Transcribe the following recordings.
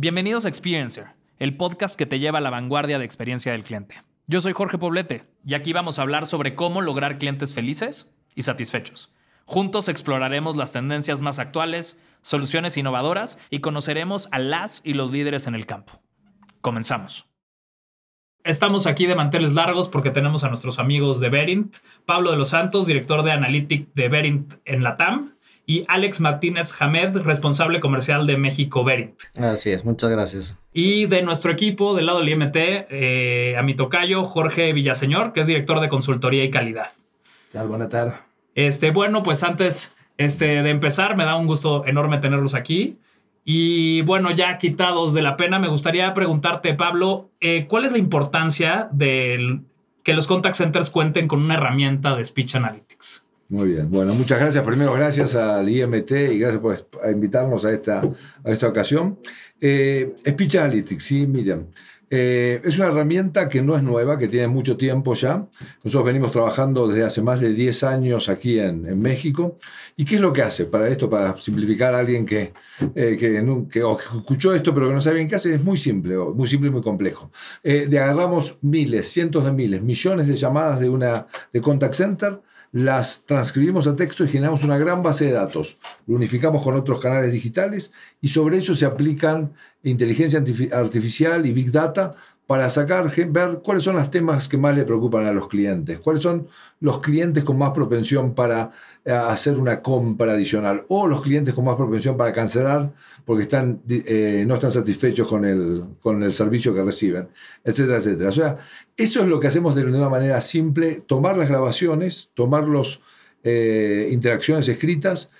Bienvenidos a Experiencer, el podcast que te lleva a la vanguardia de experiencia del cliente. Yo soy Jorge Poblete y aquí vamos a hablar sobre cómo lograr clientes felices y satisfechos. Juntos exploraremos las tendencias más actuales, soluciones innovadoras y conoceremos a las y los líderes en el campo. Comenzamos. Estamos aquí de manteles largos porque tenemos a nuestros amigos de Verint, Pablo de los Santos, director de Analytics de Verint en la TAM, y Alex Martínez Hamed, responsable comercial de México Verint. Así es, muchas gracias. Y de nuestro equipo, del lado del IMT, eh, a mi tocayo, Jorge Villaseñor, que es director de consultoría y calidad. ¿Qué tal? Buena tarde. Este, bueno, pues antes este, de empezar, me da un gusto enorme tenerlos aquí. Y bueno, ya quitados de la pena, me gustaría preguntarte, Pablo, eh, ¿cuál es la importancia de que los contact centers cuenten con una herramienta de Speech Analytics? Muy bien. Bueno, muchas gracias. Primero, gracias al IMT y gracias por invitarnos a esta, a esta ocasión. Eh, Speech Analytics, sí, Miriam. Eh, es una herramienta que no es nueva, que tiene mucho tiempo ya. Nosotros venimos trabajando desde hace más de 10 años aquí en, México. ¿Y qué es lo que hace para esto, para simplificar a alguien que, eh, que, que, escuchó esto pero que no sabe bien qué hace? Es muy simple, muy simple y muy complejo. Eh, de agarramos miles, cientos de miles, millones de llamadas de, una, de contact center las transcribimos a texto y generamos una gran base de datos. Lo unificamos con otros canales digitales y sobre eso se aplican inteligencia artificial y big data para sacar, ver cuáles son los temas que más le preocupan a los clientes, cuáles son los clientes con más propensión para eh, hacer una compra adicional o los clientes con más propensión para cancelar porque están, eh, no están satisfechos con el, con el servicio que reciben, etcétera, etcétera. O sea, eso es lo que hacemos de una manera simple, tomar las grabaciones, tomar las eh, interacciones escritas,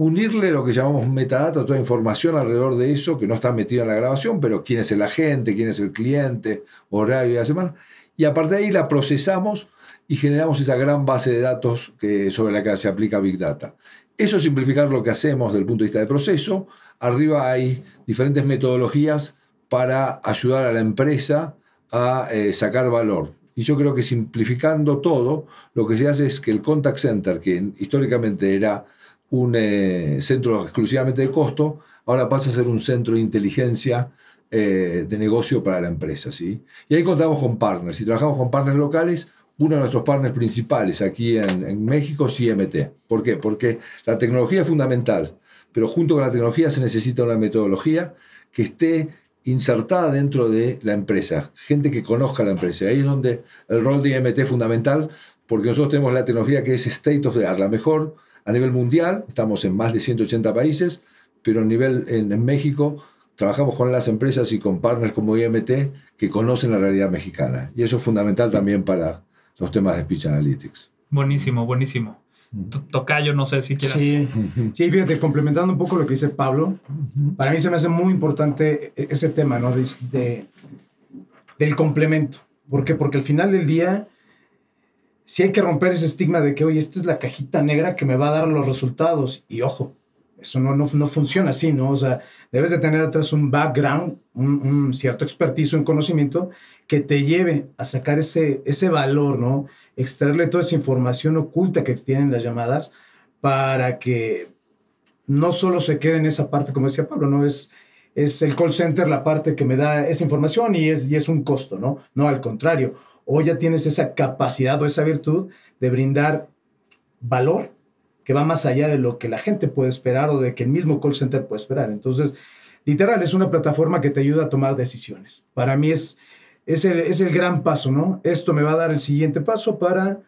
unirle lo que llamamos metadata, toda información alrededor de eso que no está metido en la grabación, pero quién es el agente, quién es el cliente, horario de la semana, y a partir de ahí la procesamos y generamos esa gran base de datos que, sobre la que se aplica Big Data. Eso es simplificar lo que hacemos desde el punto de vista de proceso. Arriba hay diferentes metodologías para ayudar a la empresa a eh, sacar valor. Y yo creo que simplificando todo, lo que se hace es que el contact center, que históricamente era un eh, centro exclusivamente de costo, ahora pasa a ser un centro de inteligencia eh, de negocio para la empresa. ¿sí? Y ahí contamos con partners. Y trabajamos con partners locales. Uno de nuestros partners principales aquí en, México es IMT. ¿Por qué? Porque la tecnología es fundamental, pero junto con la tecnología se necesita una metodología que esté insertada dentro de la empresa, gente que conozca la empresa. Ahí es donde el rol de IMT es fundamental, porque nosotros tenemos la tecnología que es state of the art, la mejor a nivel mundial, estamos en más de 180 países, pero a nivel en, México trabajamos con las empresas y con partners como IMT que conocen la realidad mexicana. Y eso es fundamental también para los temas de Speech Analytics. Buenísimo, buenísimo. Tocayo, no sé si quieras. Sí, sí, fíjate, complementando un poco lo que dice Pablo, para mí se me hace muy importante e-, ese tema, ¿no? De, del complemento. ¿Por qué? Porque al final del día, si hay que romper ese estigma de que, oye, esta es la cajita negra que me va a dar los resultados. Y ojo, eso no, no, no funciona así, ¿no? O sea, debes de tener atrás un background, un, cierto expertise, un conocimiento que te lleve a sacar ese, ese valor, ¿no? Extraerle toda esa información oculta que tienen las llamadas para que no solo se quede en esa parte, como decía Pablo, ¿no? Es, es el call center la parte que me da esa información y es, y es un costo, ¿no? No, al contrario o ya tienes esa capacidad o esa virtud de brindar valor que va más allá de lo que la gente puede esperar o de que el mismo call center puede esperar. Entonces, literal, es una plataforma que te ayuda a tomar decisiones. Para mí es, es, el, es el gran paso, ¿no? Esto me va a dar el siguiente paso para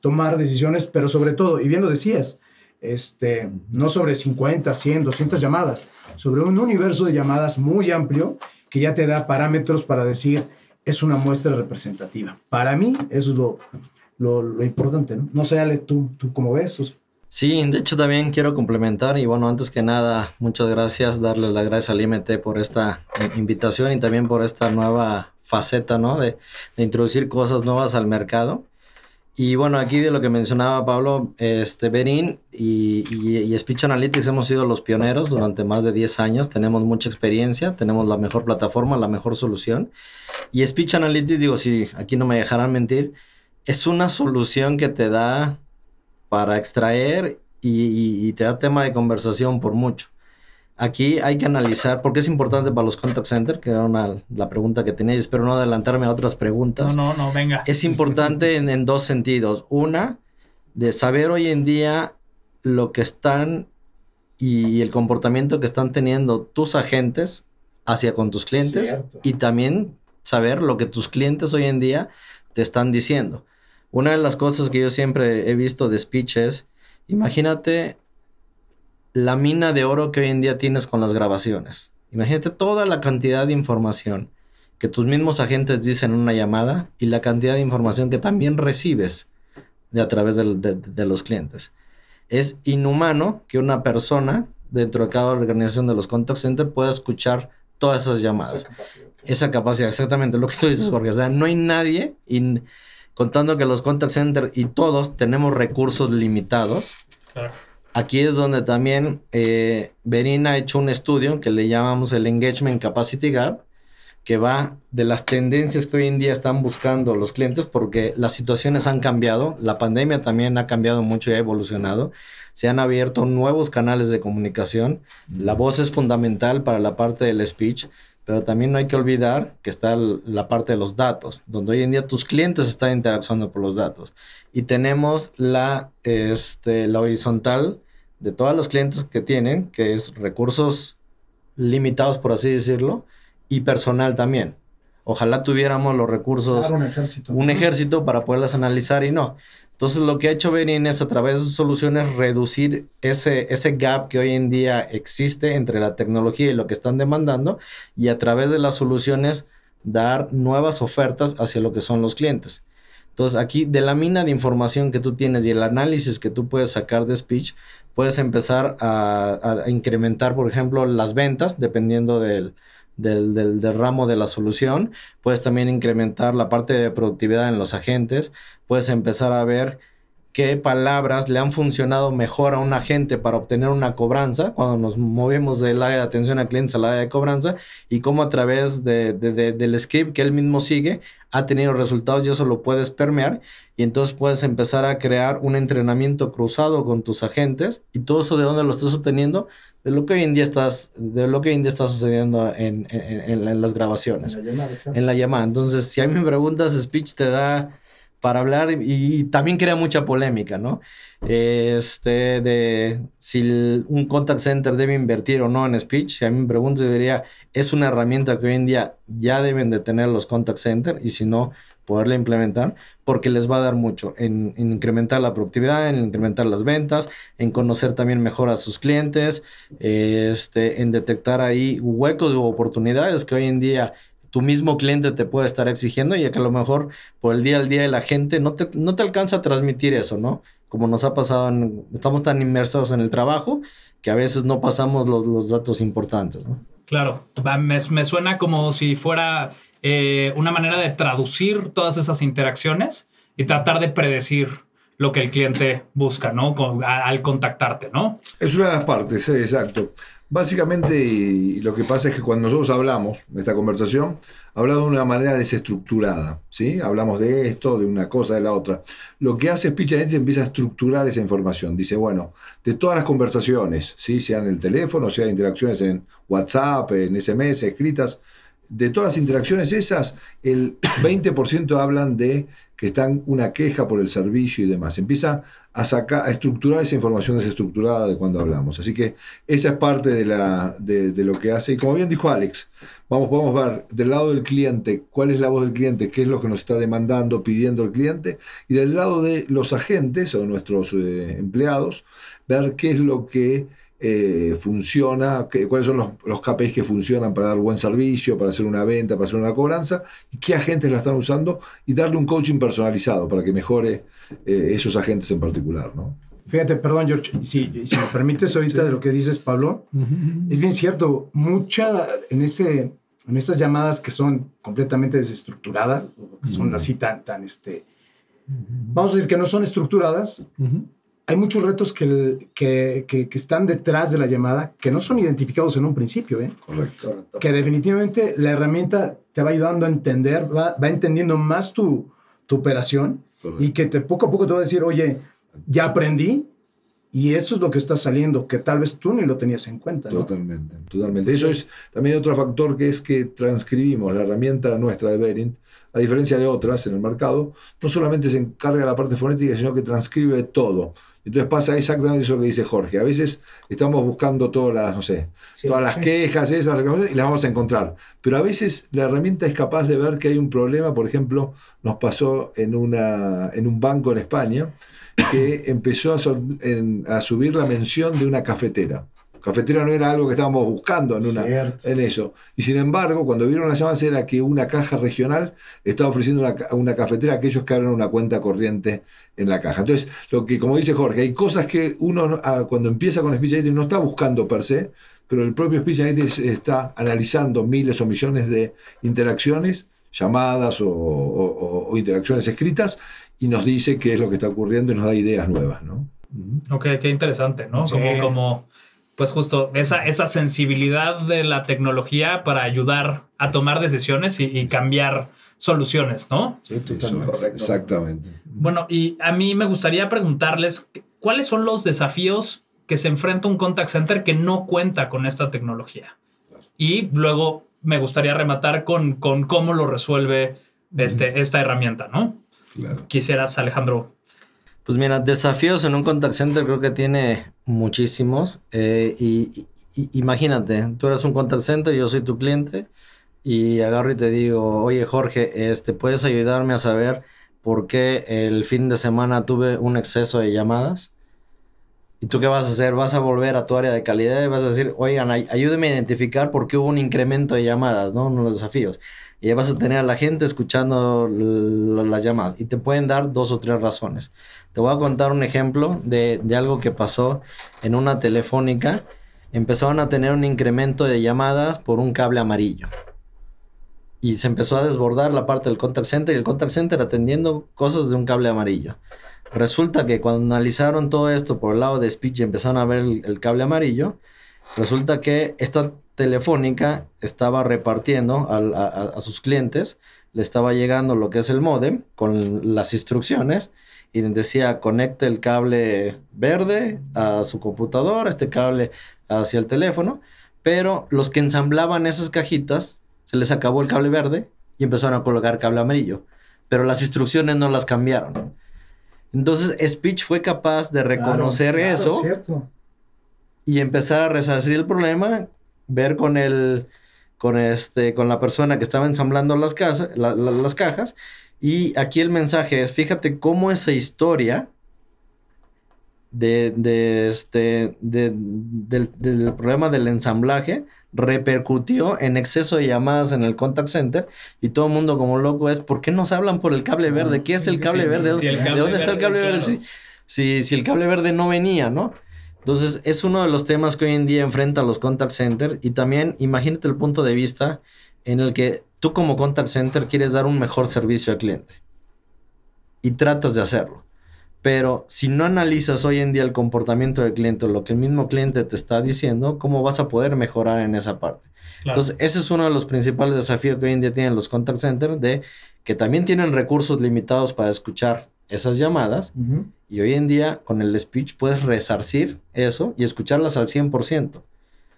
tomar decisiones, pero sobre todo, y bien lo decías, este, no sobre 50, 100, 200 llamadas, sobre un universo de llamadas muy amplio que ya te da parámetros para decir, es una muestra representativa. Para mí, eso es lo, lo, importante, ¿no? No sé, Ale, tú, tú cómo ves. Sí, de hecho también quiero complementar y bueno, antes que nada, muchas gracias, darle las gracias al IMT por esta invitación y también por esta nueva faceta, ¿no? De, de introducir cosas nuevas al mercado. Y bueno, aquí de lo que mencionaba Pablo, este, Berin y, y, Speech Analytics hemos sido los pioneros durante más de 10 años, tenemos mucha experiencia, tenemos la mejor plataforma, la mejor solución. Y Speech Analytics, digo, si aquí no me dejarán mentir, es una solución que te da para extraer y, y te da tema de conversación por mucho. Aquí hay que analizar, porque es importante para los contact center, que era una, la pregunta que tenía, y espero no adelantarme a otras preguntas. No, no, no, venga. Es importante en, en dos sentidos. Una, de saber hoy en día lo que están y el comportamiento que están teniendo tus agentes hacia con tus clientes Cierto. y también saber lo que tus clientes hoy en día te están diciendo. Una de las cosas que yo siempre he visto de speech es, imagínate la mina de oro que hoy en día tienes con las grabaciones. Imagínate toda la cantidad de información que tus mismos agentes dicen en una llamada y la cantidad de información que también recibes de a través de, de los clientes. Es inhumano que una persona dentro de cada organización de los contact center pueda escuchar todas esas llamadas Esa capacidad. esa capacidad, exactamente lo que tú dices, Jorge. O sea, no hay nadie, y contando que los contact center y todos tenemos recursos limitados. Claro. Aquí es donde también eh, Berin ha hecho un estudio que le llamamos el Engagement Capacity Gap, que va de las tendencias que hoy en día están buscando los clientes, porque las situaciones han cambiado, la pandemia también ha cambiado mucho y ha evolucionado, se han abierto nuevos canales de comunicación, la voz es fundamental para la parte del speech, pero también no hay que olvidar que está la parte de los datos, donde hoy en día tus clientes están interactuando por los datos. Y tenemos la, este, la horizontal de todos los clientes que tienen, que es recursos limitados, por así decirlo, y personal también. Ojalá tuviéramos los recursos Claro, un ejército. un ejército para poderlas analizar y no. Entonces lo que ha hecho Berin es a través de sus soluciones reducir ese, ese gap que hoy en día existe entre la tecnología y lo que están demandando y a través de las soluciones dar nuevas ofertas hacia lo que son los clientes. Entonces aquí de la mina de información que tú tienes y el análisis que tú puedes sacar de speech, puedes empezar a, incrementar, por ejemplo, las ventas dependiendo del, del- del ramo de la solución. Puedes también incrementar la parte de productividad en los agentes. Puedes empezar a ver qué palabras le han funcionado mejor a un agente para obtener una cobranza cuando nos movemos del área de atención a clientes al área de cobranza y cómo a través de, de- de- del script que él mismo sigue ha tenido resultados y eso lo puedes permear y entonces puedes empezar a crear un entrenamiento cruzado con tus agentes y todo eso de dónde lo estás obteniendo de lo que hoy en día estás de lo que hoy en día está sucediendo en, en- en- en las grabaciones En la llamada, claro. en la llamada. Entonces, si a mí me preguntas, speech te da para hablar y, también crea mucha polémica, ¿no? Este, de si un contact center debe invertir o no en speech, si a mí me preguntas, diría, es una herramienta que hoy en día ya deben de tener los contact center y si no, poderla implementar, porque les va a dar mucho en, en incrementar la productividad, en incrementar las ventas, en conocer también mejor a sus clientes, este, en detectar ahí huecos u oportunidades que hoy en día tu mismo cliente te puede estar exigiendo y que a lo mejor por el día al día de la gente no te, no te alcanza a transmitir eso, ¿no? Como nos ha pasado, en- estamos tan inmersos en el trabajo que a veces no pasamos los, los datos importantes, ¿no? Claro, Va, me, me suena como si fuera eh, una manera de traducir todas esas interacciones y tratar de predecir lo que el cliente busca, ¿no? Con- a- al contactarte, ¿no? Es una de las partes, sí, exacto. Básicamente, lo que pasa es que cuando nosotros hablamos de esta conversación, hablamos de una manera desestructurada, ¿sí? Hablamos de esto, de una cosa, de la otra. Lo que hace Speech Analytics empieza a estructurar esa información. Dice, bueno, de todas las conversaciones, ¿sí? Sean en el teléfono, sean interacciones en WhatsApp, en SMS, escritas, de todas las interacciones esas, el 20% hablan de que están una queja por el servicio y demás. Empieza a a estructurar esa información desestructurada de cuando hablamos. Así que esa es parte de, la, de, lo que hace. Y como bien dijo Alex, vamos, podemos ver del lado del cliente cuál es la voz del cliente, qué es lo que nos está demandando, pidiendo el cliente, y del lado de los agentes o nuestros eh, empleados, ver qué es lo que eh, funciona, qué- cuáles son los, los KPIs que funcionan para dar buen servicio, para hacer una venta, para hacer una cobranza, y qué agentes la están usando, y darle un coaching personalizado para que mejore eh, esos agentes en particular. ¿no? Fíjate, perdón, George, si, si me permites ahorita de lo que dices, Pablo, es bien cierto, mucha en ese en estas llamadas que son completamente desestructuradas, que son así tan, tan, este, vamos a decir que no son estructuradas, hay muchos retos que, que, que- que están detrás de la llamada que no son identificados en un principio, ¿eh? Correcto. que definitivamente la herramienta te va ayudando a entender, va, va entendiendo más tu, tu operación Correcto. y que te, poco a poco te va a decir, oye, ya aprendí Y eso es lo que está saliendo, que tal vez tú ni lo tenías en cuenta. ¿no? Totalmente, totalmente. Eso es también otro factor que es que transcribimos la herramienta nuestra de Verint, a diferencia de otras en el mercado, no solamente se encarga de la parte fonética, sino que transcribe todo. Entonces pasa exactamente eso que dice Jorge. A veces estamos buscando todas las, no sé, Sí, todas las sí. quejas, esas reclamaciones, y las vamos a encontrar. Pero a veces la herramienta es capaz de ver que hay un problema. Por ejemplo, nos pasó en, una, en un banco en España que empezó a, so- en- a subir la mención de una cafetera. Cafetera no era algo que estábamos buscando en, una, Cierto. en eso. Y sin embargo, cuando vieron las llamadas era que una caja regional estaba ofreciendo una, ca- una cafetera a aquellos que abren una cuenta corriente en la caja. Entonces, lo que, como dice Jorge, hay cosas que uno no- ah, cuando empieza con Speech Analytics no está buscando per se, pero el propio Speech está analizando miles o millones de interacciones, llamadas o, o- o- o interacciones escritas, y nos dice qué es lo que está ocurriendo y nos da ideas nuevas, ¿no? Ok, qué interesante, ¿no? Sí. Como, como, pues justo esa, esa sensibilidad de la tecnología para ayudar a tomar decisiones y, y cambiar soluciones, ¿no? Sí, Eso totalmente. es, exactamente. Bueno, y a mí me gustaría preguntarles cuáles son los desafíos que se enfrenta un contact center que no cuenta con esta tecnología. Y luego me gustaría rematar con, con cómo lo resuelve este, esta herramienta, ¿no? Claro. Quisieras, Alejandro. Pues mira, desafíos en un contact center creo que tiene muchísimos. eh, y, y- imagínate, tú eres un contact center, yo soy tu cliente y agarro y te digo, oye Jorge, este, ¿puedes ayudarme a saber por qué el fin de semana tuve un exceso de llamadas? ¿Y tú qué vas a hacer? Vas a volver a tu área de calidad y vas a decir, oigan, ay- ayúdenme a identificar por qué hubo un incremento de llamadas, ¿no? Uno de los desafíos. Y vas a tener a la gente escuchando las llamadas. Y te pueden dar dos o tres razones. Te voy a contar un ejemplo de, de algo que pasó en una telefónica. Empezaron a tener un incremento de llamadas por un cable amarillo. Y se empezó a desbordar la parte del contact center y el contact center atendiendo cosas de un cable amarillo. Resulta que cuando analizaron todo esto por el lado de speech y empezaron a ver el, el cable amarillo, resulta que esta telefónica estaba repartiendo a, a- a sus clientes, le estaba llegando lo que es el modem con las instrucciones y decía conecte el cable verde a su computadora, este cable hacia el teléfono, pero los que ensamblaban esas cajitas se les acabó el cable verde y empezaron a colocar cable amarillo, pero las instrucciones no las cambiaron. Entonces Speech fue capaz de reconocer Claro, claro, eso y empezar a resarcir el problema, ver con el con este con la persona que estaba ensamblando las casas, la- la- las cajas y aquí el mensaje es, fíjate cómo esa historia de, de este de- del, del problema del ensamblaje repercutió en exceso de llamadas en el contact center y todo el mundo como loco es ¿por qué nos hablan por el cable verde? ¿Qué es el cable sí, verde? sí, el ¿De dónde está el cable verde? claro. Si, si, si el cable verde no venía, ¿no? Entonces, es uno de los temas que hoy en día enfrentan los contact centers y también imagínate el punto de vista en el que tú como contact center quieres dar un mejor servicio al cliente y tratas de hacerlo. Pero si no analizas hoy en día el comportamiento del cliente o lo que el mismo cliente te está diciendo, ¿cómo vas a poder mejorar en esa parte? Claro. Entonces, ese es uno de los principales desafíos que hoy en día tienen los contact centers, de que también tienen recursos limitados para escuchar esas llamadas y hoy en día con el speech puedes resarcir eso y escucharlas al 100%.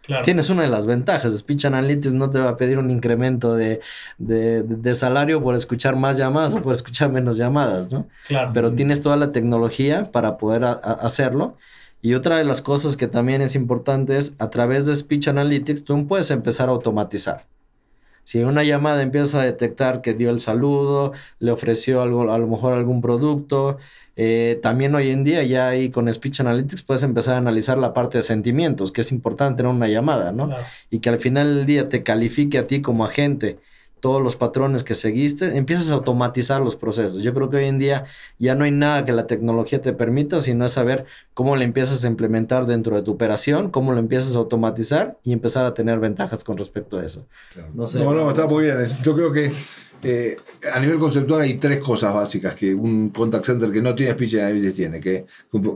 Claro. Tienes una de las ventajas. Speech Analytics no te va a pedir un incremento de, de- de salario por escuchar más llamadas o por escuchar menos llamadas, ¿no? claro. Pero tienes toda la tecnología para poder a- a- hacerlo. Y otra de las cosas que también es importante es a través de Speech Analytics tú puedes empezar a automatizar. Si en una llamada empiezas a detectar que dio el saludo, le ofreció algo, a lo mejor algún producto, eh, también hoy en día ya ahí con Speech Analytics puedes empezar a analizar la parte de sentimientos, que es importante en una llamada, ¿no? Claro. y que al final del día te califique a ti como agente todos los patrones que seguiste, empiezas a automatizar los procesos. Yo creo que hoy en día ya no hay nada que la tecnología te permita, sino es saber cómo le empiezas a implementar dentro de tu operación, cómo lo empiezas a automatizar y empezar a tener ventajas con respecto a eso. Claro. No sé. No, no, está muy bien. Yo creo que eh, a nivel conceptual hay tres cosas básicas que un contact center que no tiene speech analytics tiene, que,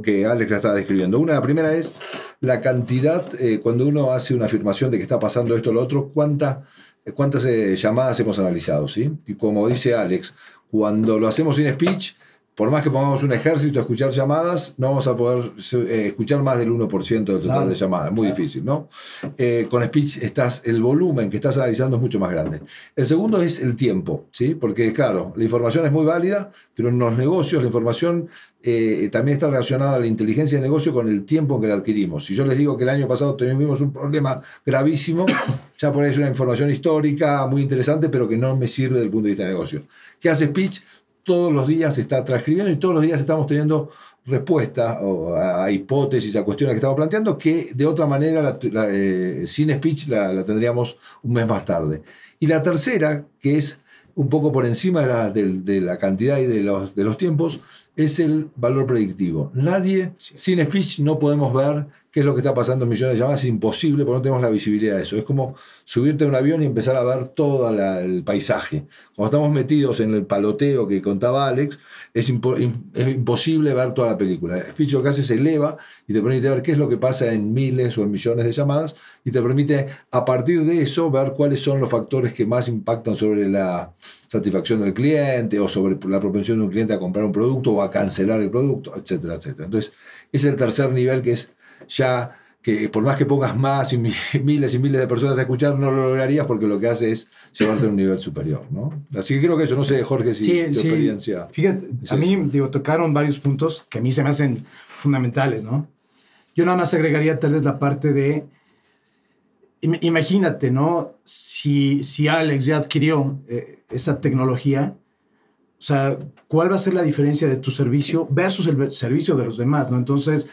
que Alex la estaba describiendo. Una, la primera es la cantidad, eh, cuando uno hace una afirmación de que está pasando esto o lo otro, cuánta, cuántas eh, llamadas hemos analizado, ¿sí? Y como dice Alex, cuando lo hacemos sin speech, por más que pongamos un ejército a escuchar llamadas, no vamos a poder eh, escuchar más del 1% del total Claro. de llamadas. Muy difícil, ¿no? Eh, con speech estás, el volumen que estás analizando es mucho más grande. El segundo es el tiempo, ¿sí? Porque, claro, la información es muy válida, pero en los negocios la información eh, también está relacionada a la inteligencia de negocio con el tiempo en que la adquirimos. Si yo les digo que el año pasado tuvimos un problema gravísimo, ya por ahí es una información histórica muy interesante, pero que no me sirve desde el punto de vista de negocio. ¿Qué hace speech? Todos los días se está transcribiendo y todos los días estamos teniendo respuesta o a, hipótesis, a cuestiones que estamos planteando, que de otra manera, la- la, eh, sin speech, la, la tendríamos un mes más tarde. Y la tercera, que es un poco por encima de la, de la cantidad y de los, de los tiempos, es el valor predictivo. Nadie, sin speech, no podemos ver qué es lo que está pasando en millones de llamadas. Es imposible porque no tenemos la visibilidad de eso. Es como subirte a un avión y empezar a ver todo el paisaje. Cuando estamos metidos en el paloteo que contaba Alex, es, impo- im- es imposible ver toda la película. Speech lo que hace es eleva y te permite ver qué es lo que pasa en miles o en millones de llamadas y te permite a partir de eso ver cuáles son los factores que más impactan sobre la satisfacción del cliente o sobre la propensión de un cliente a comprar un producto o a cancelar el producto, etcétera, etcétera. Entonces, es el tercer nivel que es ya que por más que pongas más y mi- miles y miles de personas a escuchar, no lo lograrías porque lo que hace es llevarte a un nivel superior. ¿no? Así que creo que eso, no sé, Jorge, si tu experiencia. Fíjate, es a mí, eso. digo, tocaron varios puntos que a mí se me hacen fundamentales, ¿no? Yo nada más agregaría tal vez la parte de, im- imagínate, ¿no? Si, si Alex ya adquirió eh, esa tecnología, o sea, ¿cuál va a ser la diferencia de tu servicio versus el servicio de los demás, ¿no? Entonces,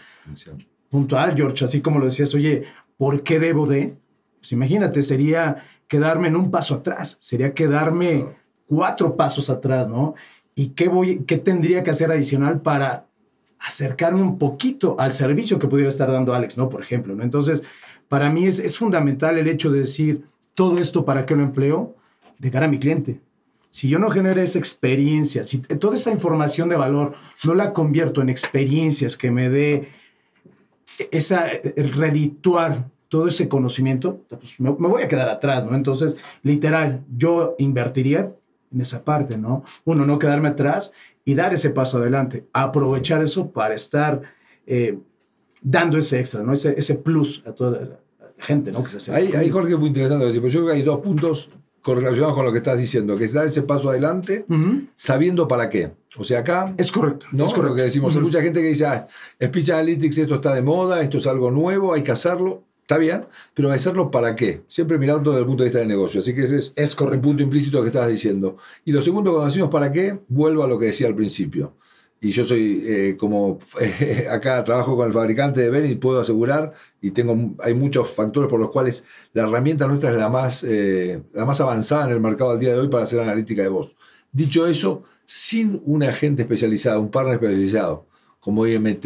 puntual, George, así como lo decías, oye, ¿por qué debo de? Pues imagínate, sería quedarme en un paso atrás, sería quedarme cuatro pasos atrás, ¿no? ¿Y qué, voy, qué tendría que hacer adicional para acercarme un poquito al servicio que pudiera estar dando Alex, ¿no? Por ejemplo, ¿no? Entonces, para mí es, es fundamental el hecho de decir, todo esto, ¿para qué lo empleo? De cara a mi cliente. Si yo no genero esa experiencia, si toda esa información de valor no la convierto en experiencias que me dé esa, redituar todo ese conocimiento, pues me, voy a quedar atrás, ¿no? Entonces, literal, yo invertiría en esa parte, ¿no? Uno, no quedarme atrás y dar ese paso adelante, aprovechar eso para estar eh, dando ese extra, ¿no? Ese, ese plus a toda la gente, ¿no? Que se Ahí, ahí. Jorge, muy interesante porque yo creo que hay dos puntos correlacionados con lo que estás diciendo, que es dar ese paso adelante sabiendo para qué. O sea, acá Es correcto, ¿no? es correcto. Lo que decimos, hay Ujú. mucha gente que dice, ah, Speech Analytics, esto está de moda, esto es algo nuevo, hay que hacerlo. Está bien, pero hacerlo para qué? Siempre mirando desde el punto de vista del negocio. Así que ese es, Es un correcto. punto implícito que estabas diciendo. Y lo segundo, cuando decimos para qué, vuelvo a lo que decía al principio. Y yo soy, eh, como acá trabajo con el fabricante de Ben y puedo asegurar, y tengo, hay muchos factores por los cuales la herramienta nuestra es la más, eh, la más avanzada en el mercado al día de hoy para hacer analítica de voz. Dicho eso, sin un agente especializado, un partner especializado, como IMT,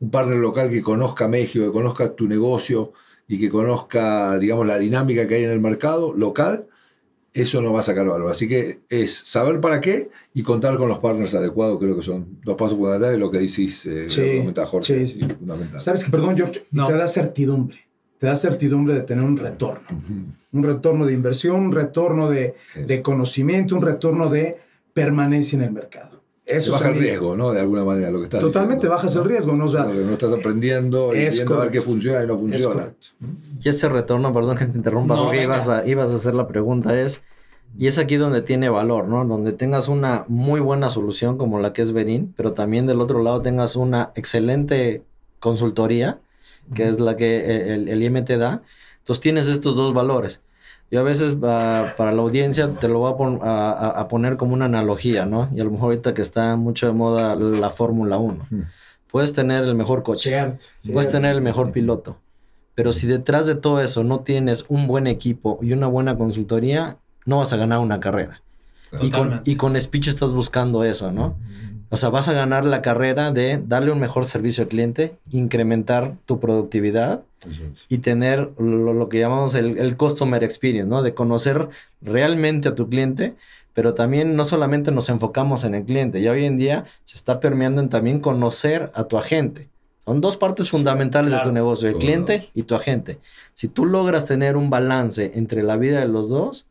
un partner local que conozca México, que conozca tu negocio y que conozca, digamos, la dinámica que hay en el mercado local, eso no va a sacar valor. Así que es saber para qué y contar con los partners adecuados, creo que son dos pasos fundamentales de lo que decís, eh, Sí, lo que comentaba Jorge, sí, sí, sí. fundamental. Sabes que, perdón, George, No. te da certidumbre. Te da certidumbre de tener un retorno. Un retorno de inversión, un retorno de, de conocimiento, un retorno de permanencia en el mercado. Eso baja el es riesgo, ¿no? De alguna manera, lo que estás Totalmente diciendo, bajas ¿no? el riesgo, ¿no? O sea, Porque no estás aprendiendo y es viendo a ver qué funciona y no es funciona. correcto. Y ese retorno, perdón que te interrumpa, No, porque ibas a, ibas a hacer la pregunta, es, y es aquí donde tiene valor, ¿no? Donde tengas una muy buena solución como la que es Benin, pero también del otro lado tengas una excelente consultoría, que es la que eh, el, el IM te da. Entonces tienes estos dos valores. Yo a veces ah, para la audiencia te lo voy a, pon- a- poner como una analogía, ¿no? Y a lo mejor ahorita que está mucho de moda la Fórmula 1. Mm. Puedes tener el mejor coche. Cierto. Puedes cierto. tener el mejor piloto. Pero si detrás de todo eso no tienes un buen equipo y una buena consultoría, no vas a ganar una carrera. Y con, y con speech estás buscando eso, ¿no? O sea, vas a ganar la carrera de darle un mejor servicio al cliente, incrementar tu productividad y tener lo, lo que llamamos el, el customer experience, ¿no? De conocer realmente a tu cliente, pero también no solamente nos enfocamos en el cliente, ya hoy en día se está permeando en también conocer a tu agente. Son dos partes fundamentales de claro. tu negocio, el cliente y tu agente. Si tú logras tener un balance entre la vida de los dos,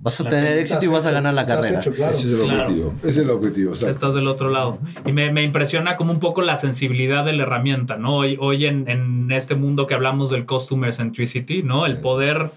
vas a La tener éxito y vas a ganar la carrera. hecho, claro. Ese es el Claro. objetivo. Ese es el objetivo. exacto. Estás del otro lado. Y me, me impresiona como un poco la sensibilidad de la herramienta, ¿no? Hoy, hoy en, en este mundo que hablamos del customer centricity, ¿no? El Sí. poder,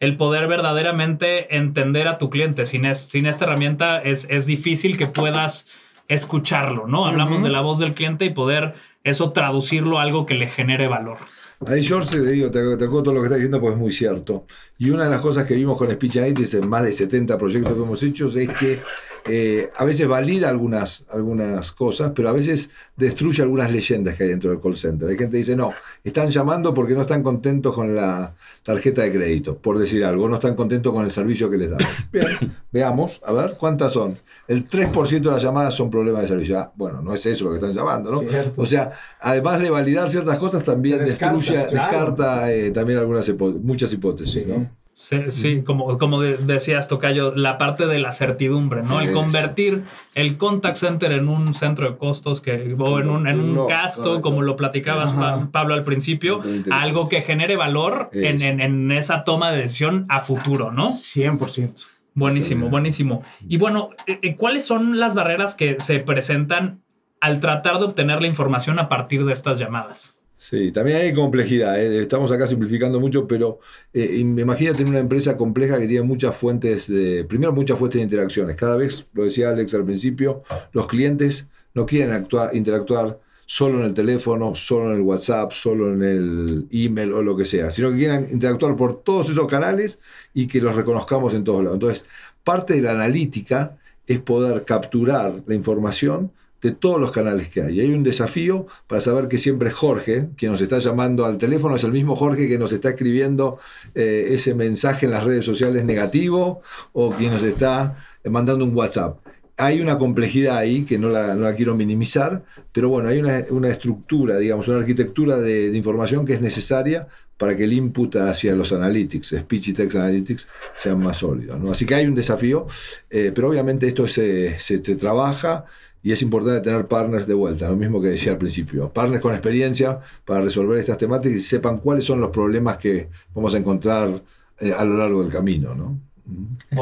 el poder verdaderamente entender a tu cliente. Sin, es- sin esta herramienta es, es difícil que puedas escucharlo, ¿no? Hablamos de la voz del cliente y poder eso traducirlo a algo que le genere valor. Ahí, George, te digo, te, te acoto lo que estás diciendo, pues es muy cierto. Y una de las cosas que vimos con Speech Analytics en más de 70 proyectos que hemos hecho es que eh, a veces valida algunas, algunas cosas, pero a veces destruye algunas leyendas que hay dentro del call center. Hay gente que dice, no, están llamando porque no están contentos con la tarjeta de crédito, por decir algo, no están contentos con el servicio que les damos. Bien, veamos, a ver, ¿cuántas son? El 3% de las llamadas son problemas de servicio. Ah, bueno, no es eso lo que están llamando, ¿no? Cierto. O sea, además de validar ciertas cosas, también descarta, destruye, claro. descarta eh, también algunas muchas hipótesis, ¿no? Sí, sí, como, como de- decías, Tocayo, la parte de la certidumbre, ¿no? El convertir el contact center en un centro de costos que, o en un, en un gasto, como lo platicabas. Pa- Pablo, al principio, algo que genere valor en, en- en esa toma de decisión a futuro, ¿no? 100%. Buenísimo, buenísimo. Y bueno, eh, eh, ¿cuáles son las barreras que se presentan al tratar de obtener la información a partir de estas llamadas? Sí, también hay complejidad. ¿eh? Estamos acá simplificando mucho, pero eh, im- imagínate una empresa compleja que tiene muchas fuentes de. Primero, muchas fuentes de interacciones. Cada vez, lo decía Alex al principio, los clientes no quieren actuar, interactuar solo en el teléfono, solo en el WhatsApp, solo en el email o lo que sea, sino que quieren interactuar por todos esos canales y que los reconozcamos en todos lados. Entonces, parte de la analítica es poder capturar la información de todos los canales que hay. Hay un desafío para saber que siempre Jorge, quien nos está llamando al teléfono, es el mismo Jorge que nos está escribiendo eh, ese mensaje en las redes sociales negativo o quien nos está eh, mandando un WhatsApp. Hay una complejidad ahí que no la, no la quiero minimizar, pero bueno, hay una, una estructura, digamos, una arquitectura de, información que es necesaria para que el input hacia los analytics, speech y text analytics, sean más sólidos. Así que hay un desafío, eh, pero obviamente esto se- se trabaja y es importante tener partners de vuelta, lo mismo que decía al principio. Partners con experiencia para resolver estas temáticas y sepan cuáles son los problemas que vamos a encontrar eh, a lo largo del camino. ¿no?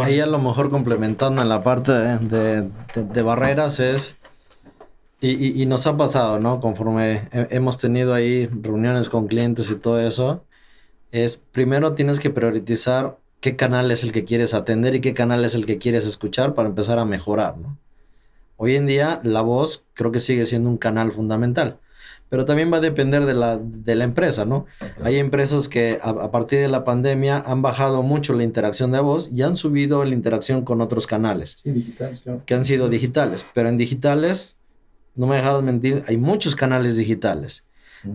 Ahí a lo mejor complementando en la parte de, de- de- de barreras es, y, y- y nos ha pasado, ¿no? Conforme he- hemos tenido ahí reuniones con clientes y todo eso, es primero tienes que priorizar qué canal es el que quieres atender y qué canal es el que quieres escuchar para empezar a mejorar, ¿no? Hoy en día la voz creo que sigue siendo un canal fundamental, pero también va a depender de la, de la empresa, ¿no? Hay empresas que a, a partir de la pandemia han bajado mucho la interacción de voz y han subido la interacción con otros canales Sí, digital, claro. que han sido digitales, pero en digitales, no me dejarás mentir, hay muchos canales digitales.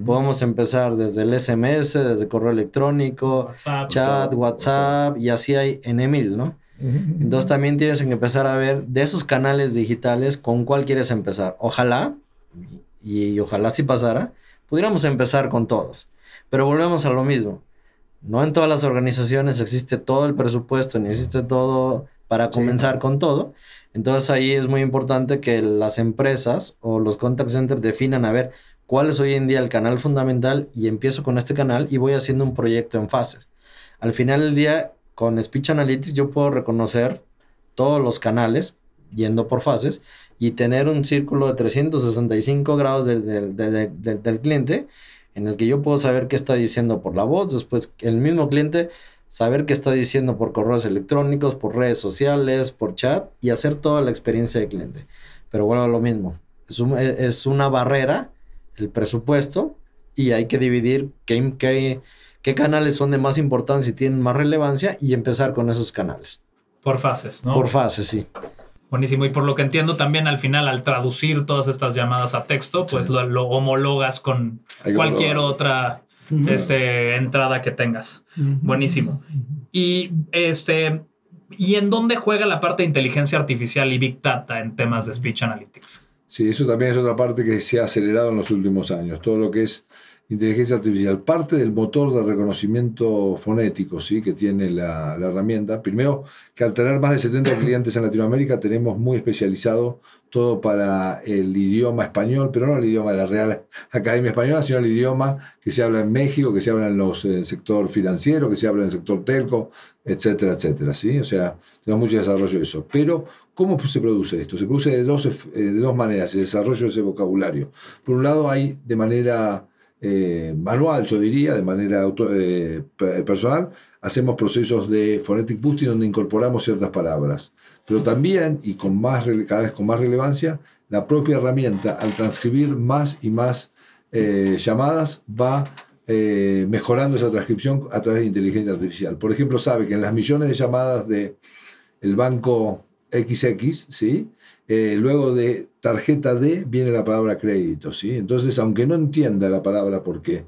Podemos empezar desde el SMS, desde correo electrónico, WhatsApp. chat, WhatsApp, y así hay en mil, ¿no? Entonces también tienes que empezar a ver de esos canales digitales con cuál quieres empezar. Ojalá, y, y ojalá si pasara, pudiéramos empezar con todos. Pero volvemos a lo mismo. No en todas las organizaciones existe todo el presupuesto, ni existe todo para comenzar con todo. Entonces ahí es muy importante que las empresas o los contact centers definan a ver cuál es hoy en día el canal fundamental y empiezo con este canal y voy haciendo un proyecto en fases. Al final del día, con Speech Analytics yo puedo reconocer todos los canales yendo por fases y tener un círculo de 365 grados de- de- de- de- de- del cliente en el que yo puedo saber qué está diciendo por la voz, después el mismo cliente saber qué está diciendo por correos electrónicos, por redes sociales, por chat y hacer toda la experiencia del cliente. Pero bueno, lo mismo, es una barrera el presupuesto y hay que dividir qué, qué, qué canales son de más importancia y tienen más relevancia y empezar con esos canales. Por fases, ¿no? Por fase, sí. Buenísimo. Y por lo que entiendo también al final, al traducir todas estas llamadas a texto, pues lo, lo homologas con Hay cualquier otra este, entrada que tengas. Buenísimo. Y este. ¿Y en dónde juega la parte de inteligencia artificial y Big Data en temas de Speech Analytics? Sí, eso también es otra parte que se ha acelerado en los últimos años. Todo lo que es inteligencia artificial. Parte del motor de reconocimiento fonético ¿sí? que tiene la, la, herramienta. Primero, que al tener más de 70 clientes en Latinoamérica, tenemos muy especializado todo para el idioma español, pero no el idioma de la Real Academia Española, sino el idioma que se habla en México, que se habla en, los, en el sector financiero, que se habla en el sector telco, etcétera, etcétera. ¿sí? O sea, tenemos mucho desarrollo de eso. Pero, ¿cómo se produce esto? Se produce de dos, de dos maneras, el desarrollo de ese vocabulario. Por un lado, hay de manera eh, manual, yo diría, de manera eh, personal, hacemos procesos de phonetic boosting donde incorporamos ciertas palabras. Pero también, y con más, cada vez con más relevancia, la propia herramienta, al transcribir más y más eh, llamadas, va mejorando esa transcripción a través de inteligencia artificial. Por ejemplo, sabe que en las millones de llamadas del el banco XX, ¿sí? Eh, luego de tarjeta D viene la palabra crédito, ¿sí? Entonces, aunque no entienda la palabra porque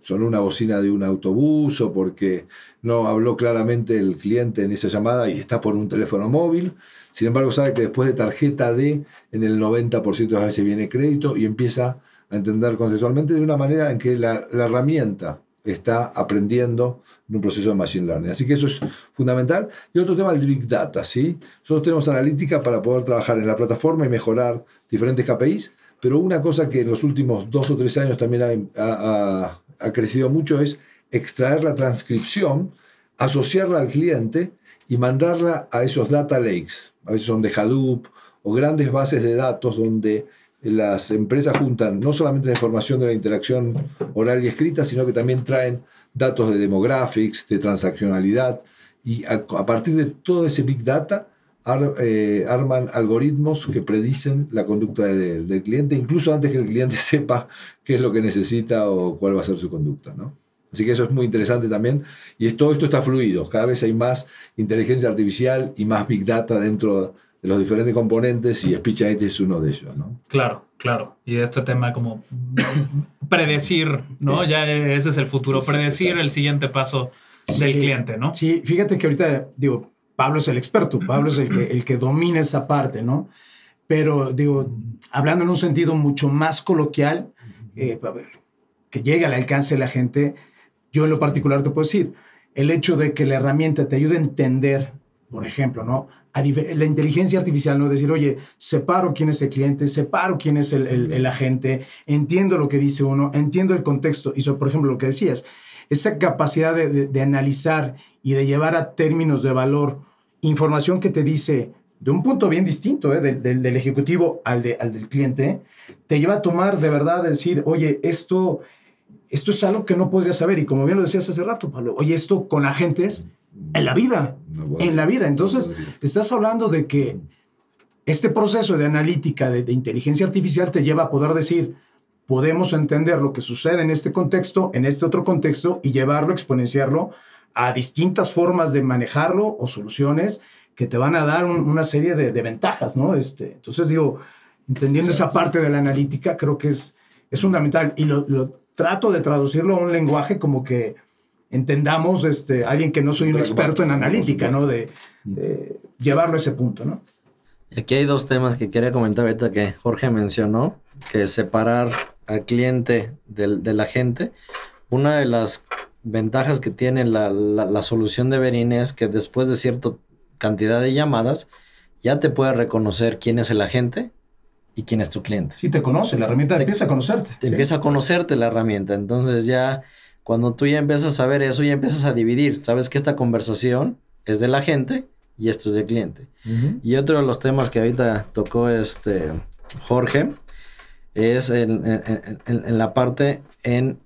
son una bocina de un autobús o porque no habló claramente el cliente en esa llamada y está por un teléfono móvil, sin embargo sabe que después de tarjeta D en el 90% de las veces viene crédito y empieza a entender conceptualmente de una manera en que la herramienta está aprendiendo en un proceso de Machine Learning. Así que eso es fundamental. Y otro tema, el Big Data. ¿sí? Nosotros tenemos analítica para poder trabajar en la plataforma y mejorar diferentes KPIs, pero una cosa que en los últimos dos o tres años también ha, ha crecido mucho es extraer la transcripción, asociarla al cliente y mandarla a esos data lakes. A veces son de Hadoop o grandes bases de datos donde las empresas juntan no solamente la información de la interacción oral y escrita, sino que también traen datos de demographics, de transaccionalidad, y a, partir de todo ese big data eh, arman algoritmos que predicen la conducta del cliente, incluso antes que el cliente sepa qué es lo que necesita o cuál va a ser su conducta. ¿no? Así que eso es muy interesante también. Y todo esto está fluido. Cada vez hay más inteligencia artificial y más big data dentro de los diferentes componentes y SpeechIT es uno de ellos, ¿no? Claro, claro. Y este tema como predecir, ¿no? Ya ese es el futuro, predecir el siguiente paso del cliente, ¿no? Sí, fíjate que ahorita, digo, Pablo es el experto, Pablo es el que, el que domina esa parte, ¿no? Pero, digo, hablando en un sentido mucho más coloquial, eh, que llegue al alcance de la gente, yo en lo particular te puedo decir, el hecho de que la herramienta te ayude a entender, por ejemplo, ¿no? la inteligencia artificial, ¿no? Decir, oye, separo quién es el cliente, separo quién es el, agente, entiendo lo que dice uno, entiendo el contexto. Y eso, por ejemplo, lo que decías, esa capacidad de, analizar y de llevar a términos de valor información que te dice de un punto bien distinto ¿eh? del, ejecutivo al, al del cliente, te lleva a tomar de verdad, decir, oye, esto, esto es algo que no podría saber. Y como bien lo decías hace rato, Pablo, oye, esto con agentes en la vida, en la vida. Entonces, estás hablando de que este proceso de analítica, de, inteligencia artificial, te lleva a poder decir, podemos entender lo que sucede en este contexto, en este otro contexto, y llevarlo, exponenciarlo a distintas formas de manejarlo o soluciones que te van a dar una serie de, ventajas, ¿no? Este, entonces, digo, entendiendo esa parte de la analítica, creo que es, es fundamental. Y lo, lo trato de traducirlo a un lenguaje como que entendamos este, alguien que no soy un experto en analítica, ¿no? De, llevarlo a ese punto, ¿no? Aquí hay dos temas que quería comentar ahorita que Jorge mencionó, que separar al cliente del, de la gente. Una de las ventajas que tiene la, la, solución de Verin es que después de cierta cantidad de llamadas, ya te puede reconocer quién es el agente y quién es tu cliente. Sí, te conoce, la herramienta empieza a conocerte. Te empieza a conocerte la herramienta, entonces ya cuando tú ya empiezas a ver eso, ya empiezas a dividir. Sabes que esta conversación es de la gente y esto es del cliente. Y otro de los temas que ahorita tocó este Jorge es en, en, la parte en...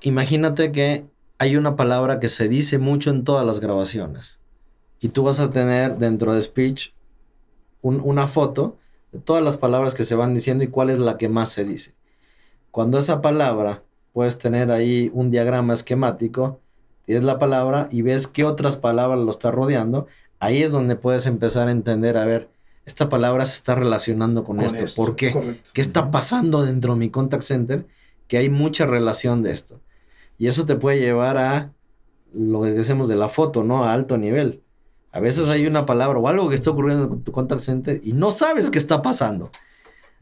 Imagínate que hay una palabra que se dice mucho en todas las grabaciones. Y tú vas a tener dentro de speech una foto de todas las palabras que se van diciendo y cuál es la que más se dice. Cuando esa palabra puedes tener ahí un diagrama esquemático, tienes la palabra y ves qué otras palabras lo está rodeando, ahí es donde puedes empezar a entender, a ver, esta palabra se está relacionando con, esto. ¿Por qué? ¿Qué está pasando dentro de mi contact center? Que hay mucha relación de esto. Y eso te puede llevar a lo que decimos de la foto, ¿no? A alto nivel. A veces hay una palabra o algo que está ocurriendo con tu contact center y no sabes qué está pasando.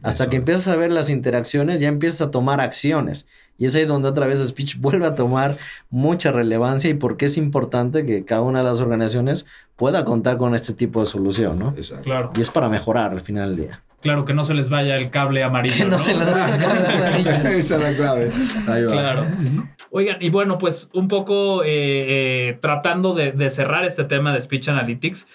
Hasta que empiezas a ver las interacciones, ya empiezas a tomar acciones. Y es ahí donde otra vez Speech vuelve a tomar mucha relevancia y por qué es importante que cada una de las organizaciones pueda contar con este tipo de solución, ¿no? Exacto. Claro. Y es para mejorar al final del día. Claro, que no se les vaya el cable amarillo. Que no se les vaya el cable amarillo. Esa es la clave. Ahí va. Claro. Oigan, y bueno, pues un poco eh, eh, tratando de, de cerrar este tema de Speech Analytics,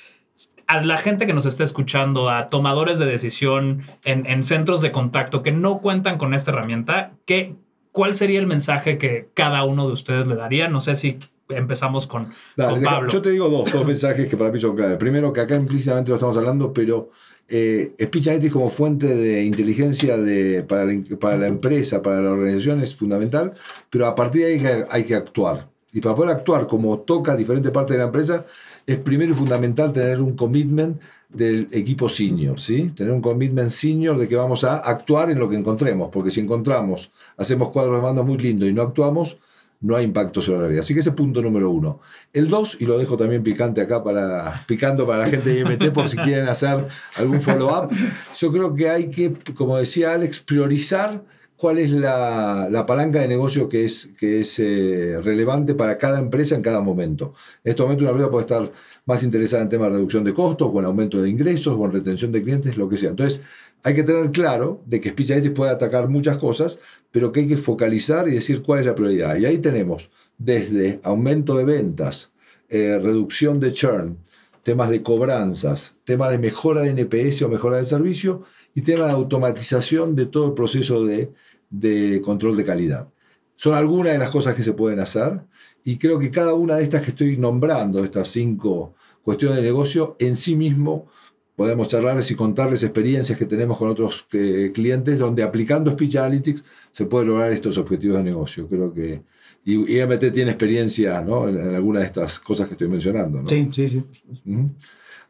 a la gente que nos está escuchando, a tomadores de decisión en, en centros de contacto que no cuentan con esta herramienta, ¿qué, ¿cuál sería el mensaje que cada uno de ustedes le daría? No sé si empezamos con, Dale, con Pablo. yo te digo dos, dos mensajes que para mí son clave. Primero, que acá implícitamente lo estamos hablando, pero eh, Speech Analytics como fuente de inteligencia de, para, la, para la empresa, para la organización es fundamental, pero a partir de ahí hay que, hay que actuar. Y para poder actuar como toca diferentes partes de la empresa, es primero y fundamental tener un commitment del equipo senior, ¿sí? Tener un commitment senior de que vamos a actuar en lo que encontremos, porque si encontramos, hacemos cuadros de mando muy lindos y no actuamos, no hay impacto sobre la realidad. Así que ese es punto número uno. El dos, y lo dejo también picante acá para, picando para la gente de IMT por si quieren hacer algún follow-up, yo creo que hay que, como decía Alex, priorizar cuál es la, la palanca de negocio que es, que es eh, relevante para cada empresa en cada momento. En este momento una empresa puede estar más interesada en temas de reducción de costos, o en aumento de ingresos, o en retención de clientes, lo que sea. Entonces, hay que tener claro de que Speech puede atacar muchas cosas, pero que hay que focalizar y decir cuál es la prioridad. Y ahí tenemos desde aumento de ventas, eh, reducción de churn, temas de cobranzas, temas de mejora de NPS o mejora de servicio y tema de automatización de todo el proceso de, de control de calidad. Son algunas de las cosas que se pueden hacer y creo que cada una de estas que estoy nombrando, estas cinco cuestiones de negocio, en sí mismo podemos charlarles y contarles experiencias que tenemos con otros eh, clientes donde aplicando Speech Analytics se puede lograr estos objetivos de negocio. Creo que y IMT tiene experiencia ¿no? en, en alguna de estas cosas que estoy mencionando. ¿no? Sí, sí, sí. Ujú.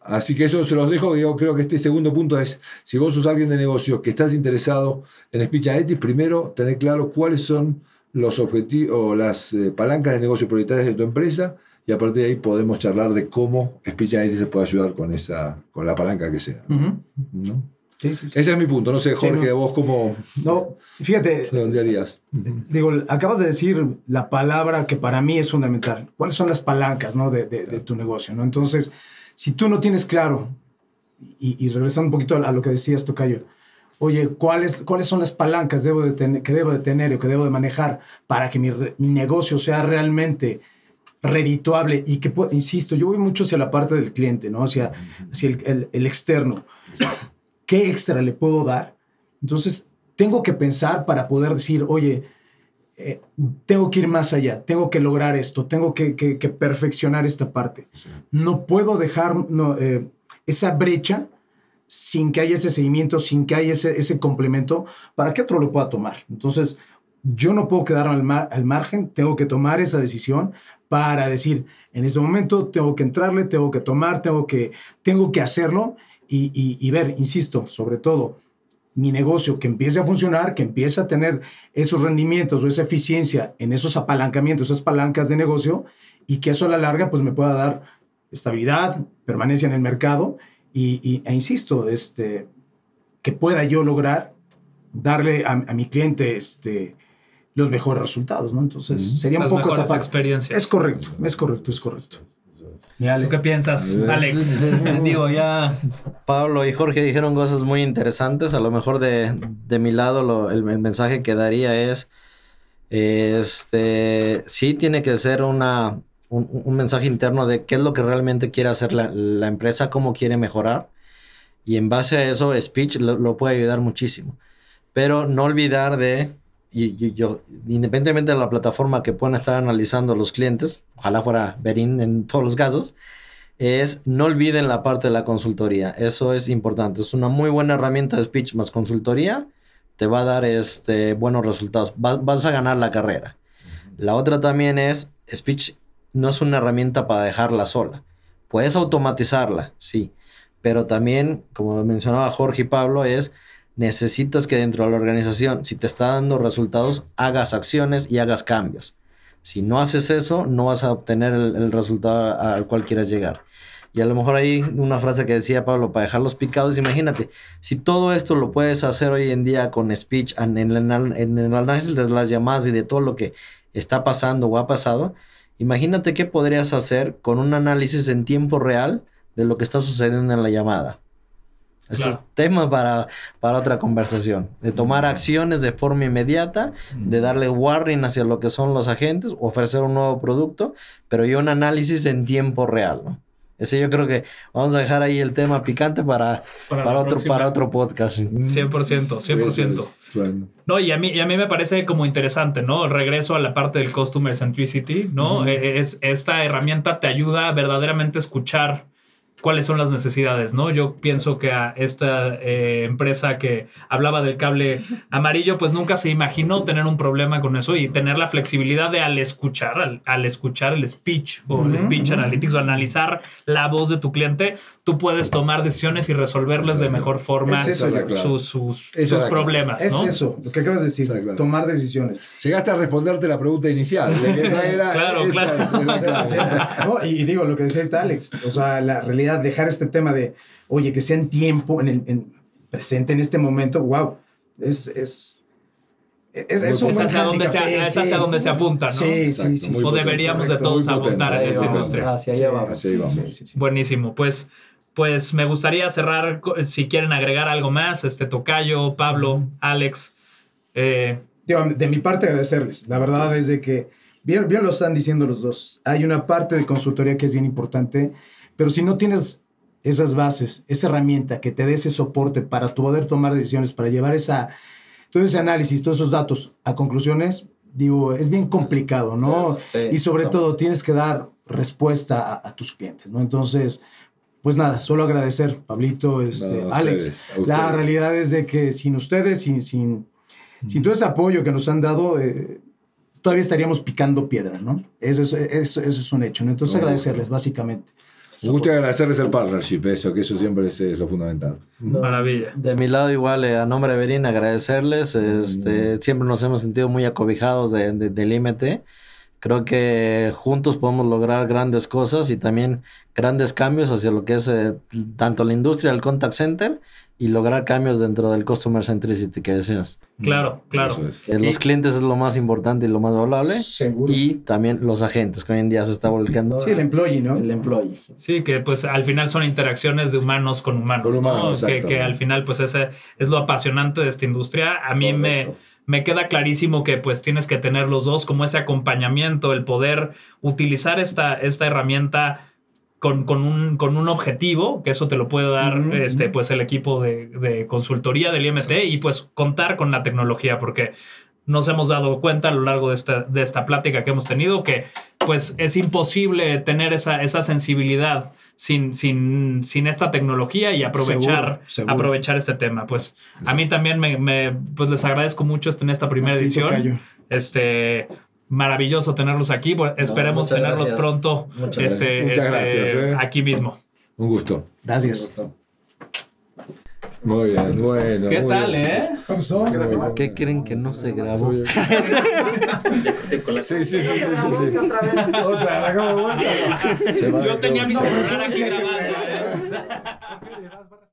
Así que eso se los dejo. Yo creo que este segundo punto es, si vos sos alguien de negocio que estás interesado en Speech Analytics, primero tener claro cuáles son los objetivos o las eh, palancas de negocio prioritarias de tu empresa y a partir de ahí podemos charlar de cómo Speech Analytics se puede ayudar con, esa, con la palanca que sea. Ujú. ¿no? Sí, sí, sí. Ese es mi punto. No sé, Jorge, no. vos cómo No, fíjate, redondearías. digo, acabas de decir la palabra que para mí es fundamental. ¿Cuáles son las palancas ¿no? de, de- de tu negocio? ¿no? Entonces, si tú no tienes claro, y, y regresando un poquito a, a lo que decías, Tocayo, oye, ¿cuáles, ¿cuáles son las palancas debo de tener, que debo de tener o que debo de manejar para que mi, re- mi negocio sea realmente redituable y que, insisto, yo voy mucho hacia la parte del cliente, ¿no? Hacia, hacia el, el- el externo. ¿Qué extra le puedo dar? Entonces, tengo que pensar para poder decir, oye, eh, tengo que ir más allá, tengo que lograr esto, tengo que, que- que perfeccionar esta parte. No puedo dejar no, eh, esa brecha sin que haya ese seguimiento, sin que haya ese, ese complemento para que otro lo pueda tomar. Entonces, yo no puedo quedarme al, mar- al margen, tengo que tomar esa decisión para decir, en ese momento tengo que entrarle, tengo que tomar, tengo que, tengo que hacerlo y, y- y ver, insisto, sobre todo, mi negocio que empiece a funcionar, que empiece a tener esos rendimientos o esa eficiencia en esos apalancamientos, esas palancas de negocio y que eso a la larga pues me pueda dar estabilidad, permanencia en el mercado y, y- e insisto, este, que pueda yo lograr darle a, a mi cliente este, los mejores resultados, ¿no? Entonces sería un Las poco esa mejores parte. experiencias. Es correcto, es correcto, es correcto. ¿Tú qué piensas, Alex? Digo, ya Pablo y Jorge dijeron cosas muy interesantes. A lo mejor de, de mi lado lo- el, el mensaje que daría es, este, sí tiene que ser una, un, un mensaje interno de qué es lo que realmente quiere hacer la, la empresa, cómo quiere mejorar. Y en base a eso, Speech lo, lo puede ayudar muchísimo. Pero no olvidar de, y, y yo, independientemente de la plataforma que puedan estar analizando los clientes, ojalá fuera Berin en todos los casos, es no olviden la parte de la consultoría. Eso es importante. Es una muy buena herramienta de speech más consultoría. Te va a dar este, buenos resultados. Va- vas a ganar la carrera. La otra también es, speech no es una herramienta para dejarla sola. Puedes automatizarla, sí. Pero también, como mencionaba Jorge y Pablo, es necesitas que dentro de la organización, si te está dando resultados, hagas acciones y hagas cambios. Si no haces eso, no vas a obtener el, resultado al cual quieras llegar. Y a lo mejor ahí una frase que decía Pablo, para dejarlos picados, imagínate, si todo esto lo puedes hacer hoy en día con speech, en en el análisis de las llamadas y de todo lo que está pasando o ha pasado, imagínate qué podrías hacer con un análisis en tiempo real de lo que está sucediendo en la llamada. Ese es tema para, para otra conversación. De tomar acciones de forma inmediata, de darle warning hacia lo que son los agentes, ofrecer un nuevo producto, pero y un análisis en tiempo real, ¿no? Ese yo creo que vamos a dejar ahí el tema picante para, para, otro, para otro podcast. 100%, 100%. No, y a, mí, y a mí me parece como interesante, ¿no? El regreso a la parte del Customer Centricity, ¿no? es, esta herramienta te ayuda a verdaderamente escuchar cuáles son las necesidades, ¿no? Yo pienso que a esta eh, empresa que hablaba del cable amarillo, pues nunca se imaginó tener un problema con eso y tener la flexibilidad de al escuchar, al, escuchar el speech o el speech analytics o analizar la voz de tu cliente, tú puedes tomar decisiones y resolverles de mejor forma sus, sus, problemas, ¿no? Es eso, lo que acabas de decir, tomar decisiones. Llegaste a responderte la pregunta inicial. claro, claro. y digo, lo que decía Alex, o sea, la realidad dejar este tema de, oye, que sea en tiempo, en, en presente, en este momento, wow, es... es es, es, hacia donde, se, es hacia donde se apunta, ¿no? Sí, sí, sí. O deberíamos de todos apuntar en esta industria. Hacia allá vamos. Buenísimo. Pues, pues me gustaría cerrar, si quieren agregar algo más, este Tocayo, Pablo, Alex. Eh, de mi parte, agradecerles. La verdad es de que, bien, bien lo están diciendo los dos, hay una parte de consultoría que es bien importante pero si no tienes esas bases, esa herramienta que te dé ese soporte para poder tomar decisiones, para llevar esa, todo ese análisis, todos esos datos a conclusiones, digo, es bien complicado, ¿no? y sobre todo tienes que dar respuesta a, tus clientes, ¿no? Entonces, pues nada, solo agradecer, Pablito, este, Alex. La realidad es de que sin ustedes, sin, sin, sin todo ese apoyo que nos han dado, eh, todavía estaríamos picando piedra, ¿no? Eso es, eso, es un hecho, ¿no? Entonces agradecerles, básicamente. Me gusta agradecerles el partnership, eso, que eso siempre es, lo fundamental. Maravilla. De mi lado, igual, eh, a nombre de Berín, agradecerles. Este, Siempre nos hemos sentido muy acobijados de, del IMT. Creo que juntos podemos lograr grandes cosas y también grandes cambios hacia lo que es eh, tanto la industria del contact center y lograr cambios dentro del customer centricity que deseas. Claro, claro. los clientes es lo más importante y lo más valorable. Seguro. Y también los agentes, que hoy en día se está volcando. Sí, el employee, ¿no? El employee. Sí, que pues al final son interacciones de humanos con humanos. que, que, al final pues ese es lo apasionante de esta industria. A mí me, me queda clarísimo que pues tienes que tener los dos como ese acompañamiento, el poder utilizar esta, esta herramienta con, con, un, con un objetivo, que eso te lo puede dar este, pues el equipo de, de consultoría del IMT y pues contar con la tecnología, porque nos hemos dado cuenta a lo largo de esta, de esta plática que hemos tenido que pues es imposible tener esa, esa sensibilidad sin, sin, sin esta tecnología y aprovechar, aprovechar este tema. Pues a mí también me, me, pues les agradezco mucho en esta primera edición. Este, maravilloso tenerlos aquí. esperemos tenerlos pronto este, este, ¿eh? aquí mismo. Un gusto. Gracias. Muy bien, bueno. ¿Qué tal, bien. eh? ¿Qué creen que no se grabó? sí, sí, sí, sí, sí. Otra vez. Otra, la Yo tenía mi celular aquí grabando.